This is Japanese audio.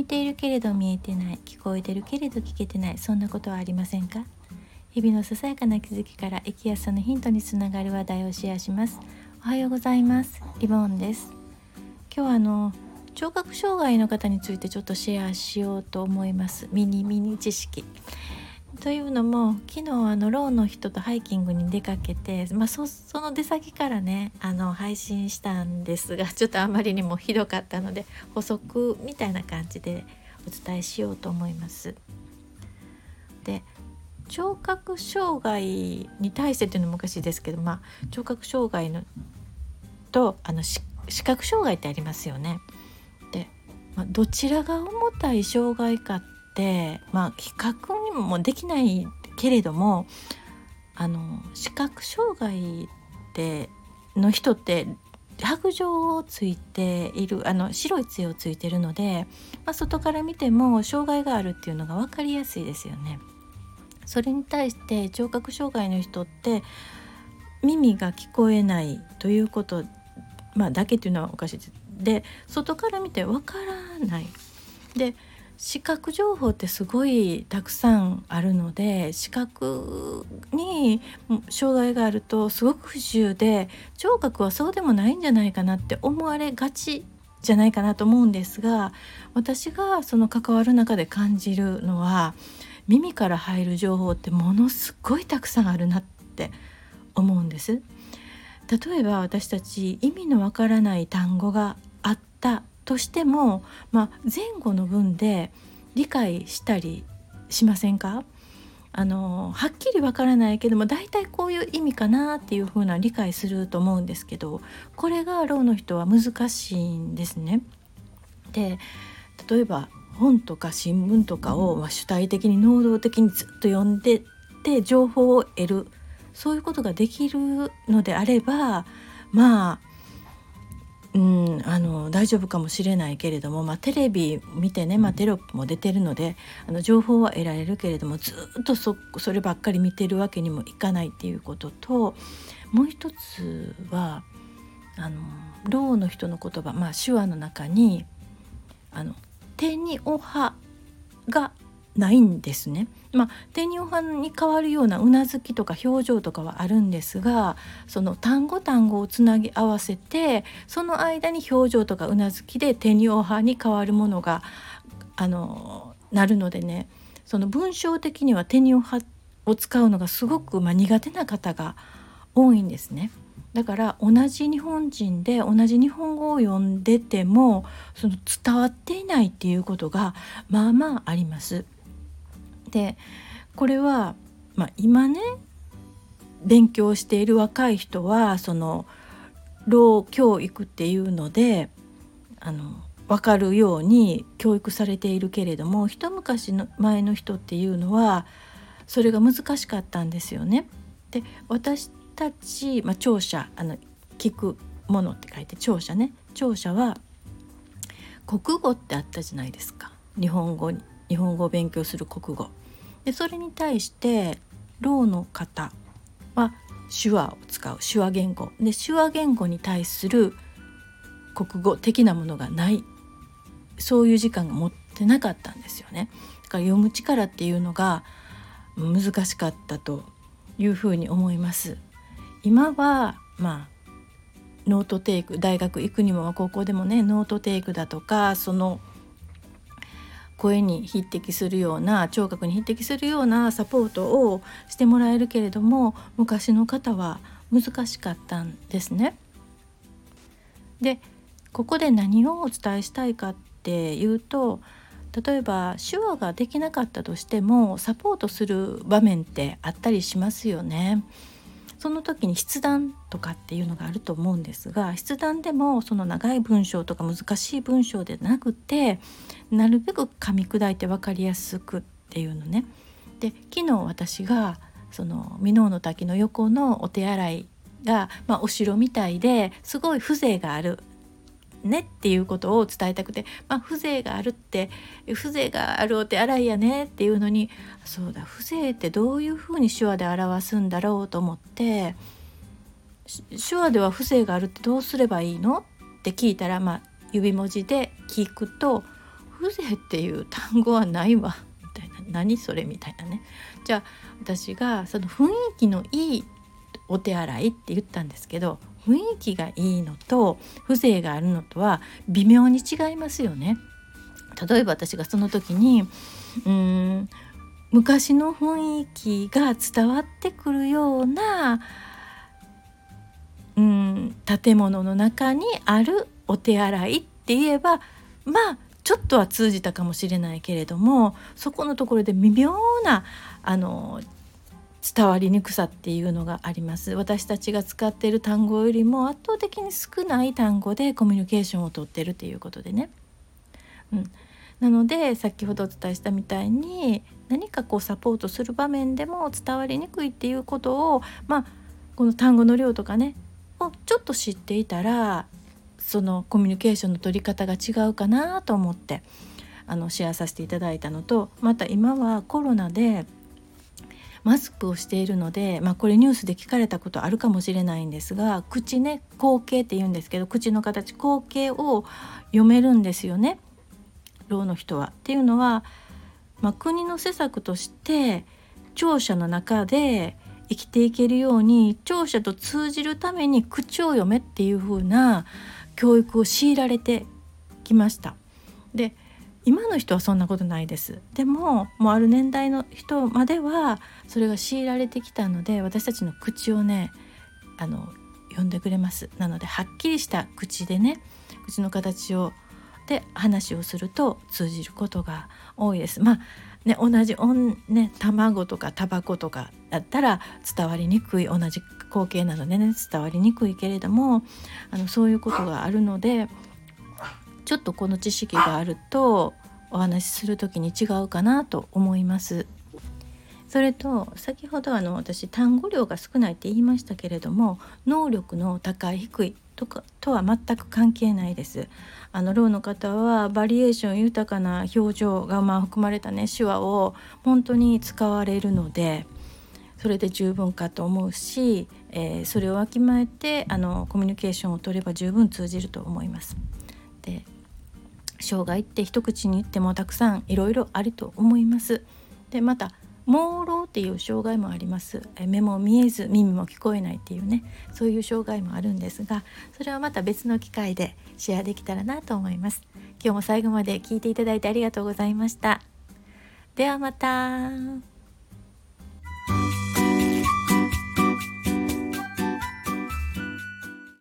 見ているけれど見えてない聞こえてるけれど聞けてないそんなことはありませんか？日々のささやかな気づきから生きやすさのヒントにつながる話題をシェアします。おはようございます。リボンです。今日はあの聴覚障害の方についてちょっとシェアしようと思います。ミニミニ知識。というのも昨日あのローの人とハイキングに出かけて、まあ、その出先からねあの配信したんですが ちょっとあまりにもひどかったので補足みたいな感じでお伝えしようと思います。で聴覚障害に対してっていうのも昔ですけど、まあ、聴覚障害のとあの視覚障害ってありますよね。で、まあ、どちらが重たい障害かって、まあ、比較にもできないけれどもあの視覚障害での人って白状をついているあの白い杖をついてるので、まあ、外から見ても障害があるっていうのが分かりやすいですよね。それに対して聴覚障害の人って耳が聞こえないということ、まあ、だけっていうのはおかしいです。で外から見て分からない。で視覚情報ってすごいたくさんあるので視覚に障害があるとすごく不自由で聴覚はそうでもないんじゃないかなって思われがちじゃないかなと思うんですが私がその関わる中で感じるのは耳から入る情報ってものすごいたくさんあるなって思うんです。例えば私たち意味のわからない単語があったとしても、まあ、前後の文で理解したりしませんか？あのはっきりわからないけども大体こういう意味かなっていう風な理解すると思うんですけどこれがろうの人は難しいんですね。で例えば本とか新聞とかを、ま、主体的に能動的にずっと読んでって情報を得るそういうことができるのであればまあうん、あの大丈夫かもしれないけれども、まあ、テレビ見てね、まあ、テロップも出てるのであの情報は得られるけれどもずっとそそればっかり見てるわけにもいかないっていうことともう一つはあのろうの人の言葉、まあ、手話の中に「あの手におは」がないんですね。まあ、手におはに変わるようなうなずきとか表情とかはあるんですがその単語単語をつなぎ合わせてその間に表情とかうなずきで手におはに変わるものがあのなるのでねその文章的には手におはを使うのがすごく、まあ、苦手な方が多いんですね。だから同じ日本人で同じ日本語を読んでてもその伝わっていないっていうことがまあまああります。でこれは、まあ、今ね勉強している若い人はその老教育っていうのであの分かるように教育されているけれども一昔の前の人っていうのはそれが難しかったんですよね。で私たち、まあ、聴者あの聞くものって書いて聴者ね聴者は国語ってあったじゃないですか日本語に日本語を勉強する国語。でそれに対してろうの方は手話を使う手話言語で手話言語に対する国語的なものがないそういう時間が持ってなかったんですよね。だから読む力っていうのが難しかったというふうに思います。今はまあノートテイク大学行くにも高校でもねノートテイクだとかその声に匹敵するような聴覚に匹敵するようなサポートをしてもらえるけれども昔の方は難しかったんですね。でここで何をお伝えしたいかっていうと例えば手話ができなかったとしてもサポートする場面ってあったりしますよね。その時に筆談とかっていうのがあると思うんですが筆談でもその長い文章とか難しい文章でなくてなるべく噛み砕いて分かりやすくっていうのね。で昨日私がその箕面の滝の横のお手洗いが、まあ、お城みたいですごい風情があるねっていうことを伝えたくて、まあ、風情があるって風情があるお手洗いやねっていうのにそうだ風情ってどういうふうに手話で表すんだろうと思って手話では風情があるってどうすればいいのって聞いたら、まあ、指文字で聞くと風情っていう単語はないわみたいな。何それみたいなね。じゃあ私がその雰囲気のいいお手洗いって言ったんですけど雰囲気がいいのと風情があるのとは微妙に違いますよね。例えば私がその時にうん昔の雰囲気が伝わってくるようなうん建物の中にあるお手洗いって言えばまあちょっとは通じたかもしれないけれどもそこのところで微妙なあの伝わりにくさっていうのがあります。私たちが使っている単語よりも圧倒的に少ない単語でコミュニケーションをとってるっていうことでね、うん、なので先ほどお伝えしたみたいに何かこうサポートする場面でも伝わりにくいっていうことをまあこの単語の量とかねをちょっと知っていたらそのコミュニケーションの取り方が違うかなと思ってあのシェアさせていただいたのとまた今はコロナでマスクをしているので、まあ、これニュースで聞かれたことあるかもしれないんですが口ね口形って言うんですけど口の形口形を読めるんですよねろうの人は。っていうのは、まあ、国の施策として庁舎の中で生きていけるように聴者と通じるために口を読めっていう風な教育を強いられてきました。で今の人はそんなことないです。でももうある年代の人まではそれが強いられてきたので私たちの口をねあの読んでくれます。なのではっきりした口でね口の形をで話をすると通じることが多いです。まあね、同じね、卵とかタバコとかだったら伝わりにくい同じ光景なのでね伝わりにくいけれどもあのそういうことがあるのでちょっとこの知識があるとお話しする時に違うかなと思います。それと先ほどあの私単語量が少ないって言いましたけれども能力の高い低いとかとは全く関係ないです。あのろうの方はバリエーション豊かな表情がまあ含まれたね手話を本当に使われるのでそれで十分かと思うし、えー、それをわきまえてあのコミュニケーションを取れば十分通じると思います。で障害って一口に言ってもたくさんいろいろあると思います。でまた朦朧っていう障害もあります。目も見えず耳も聞こえないっていうねそういう障害もあるんですがそれはまた別の機会でシェアできたらなと思います。今日も最後まで聞いていただいてありがとうございました。ではまた。